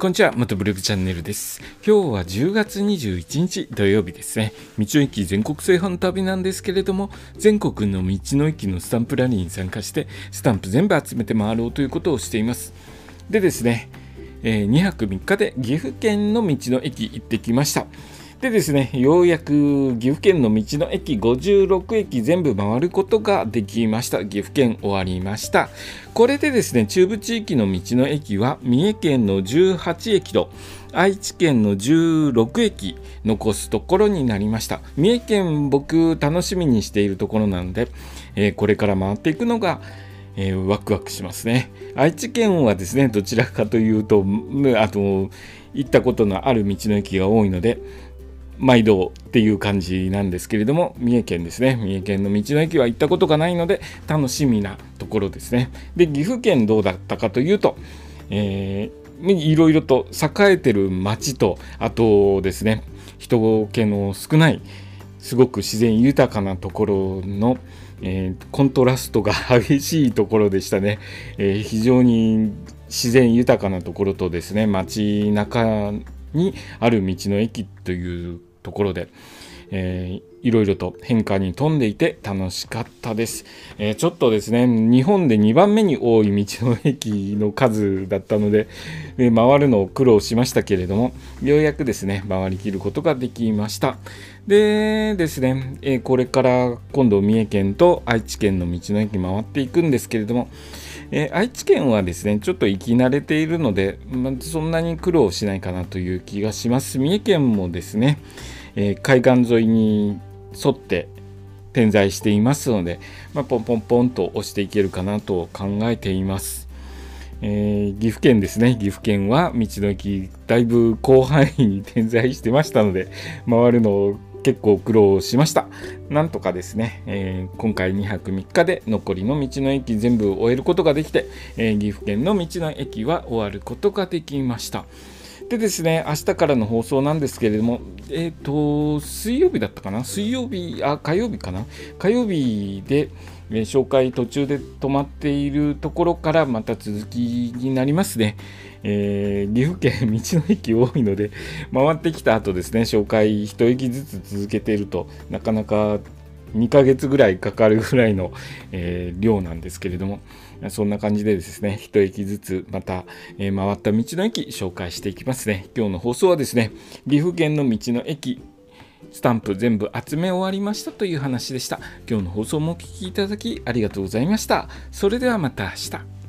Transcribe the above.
こんにちは、元ブログチャンネルです。今日は10月21日土曜日ですね。道の駅全国制覇の旅なんですけれども、全国の道の駅のスタンプラリーに参加して、スタンプ全部集めて回ろうということをしています。でですね、えー、2泊3日で岐阜県の道の駅行ってきました。でですね、ようやく岐阜県の道の駅56駅全部回ることができました。岐阜県終わりました。これでですね、中部地域の道の駅は三重県の18駅と愛知県の16駅残すところになりました。三重県僕楽しみにしているところなので、えー、これから回っていくのがえー、ワクワクしますね。愛知県はですね、どちらかというと、あと、行ったことのある道の駅が多いので、毎度っていう感じなんですけれども、三重県ですね。三重県の道の駅は行ったことがないので、楽しみなところですね。で、岐阜県どうだったかというと、えー、いろいろと栄えてる町と、あとですね、人気の少ない、すごく自然豊かなところの、えー、コントラストが激しいところでしたね。えー、非常に自然豊かなところとですね、街中にある道の駅というところで、えー、いろいろと変化に富んでいて楽しかったです、えー、ちょっとですね日本で2番目に多い道の駅の数だったので、えー、回るのを苦労しましたけれどもようやくですね回りきることができましたでですね、えー、これから今度三重県と愛知県の道の駅回っていくんですけれどもえー、愛知県はですね、ちょっと行き慣れているので、ま、そんなに苦労しないかなという気がします。三重県もですね、えー、海岸沿いに沿って点在していますので、まあ、ポンポンポンと押していけるかなと考えています。えー、岐阜県ですね。岐阜県は道の駅だいぶ広範囲に点在してましたので、回るのを結構苦労しました。なんとかですね、えー、今回2泊3日で残りの道の駅全部終えることができて、えー、岐阜県の道の駅は終わることができました。でですね、明日からの放送なんですけれども、えっ、ー、と、水曜日だったかな？水曜日、あ、火曜日かな？火曜日で、え紹介途中で止まっているところからまた続きになりますね。えー、岐阜県道の駅多いので、回ってきた後ですね、紹介1駅ずつ続けているとなかなか2ヶ月ぐらいかかるぐらいの、えー、量なんですけれども、そんな感じでですね、一駅ずつまた、えー、回った道の駅紹介していきますね。今日の放送はですね、岐阜県の道の駅、スタンプ全部集め終わりましたという話でした。今日の放送もお聴きいただきありがとうございました。それではまた明日。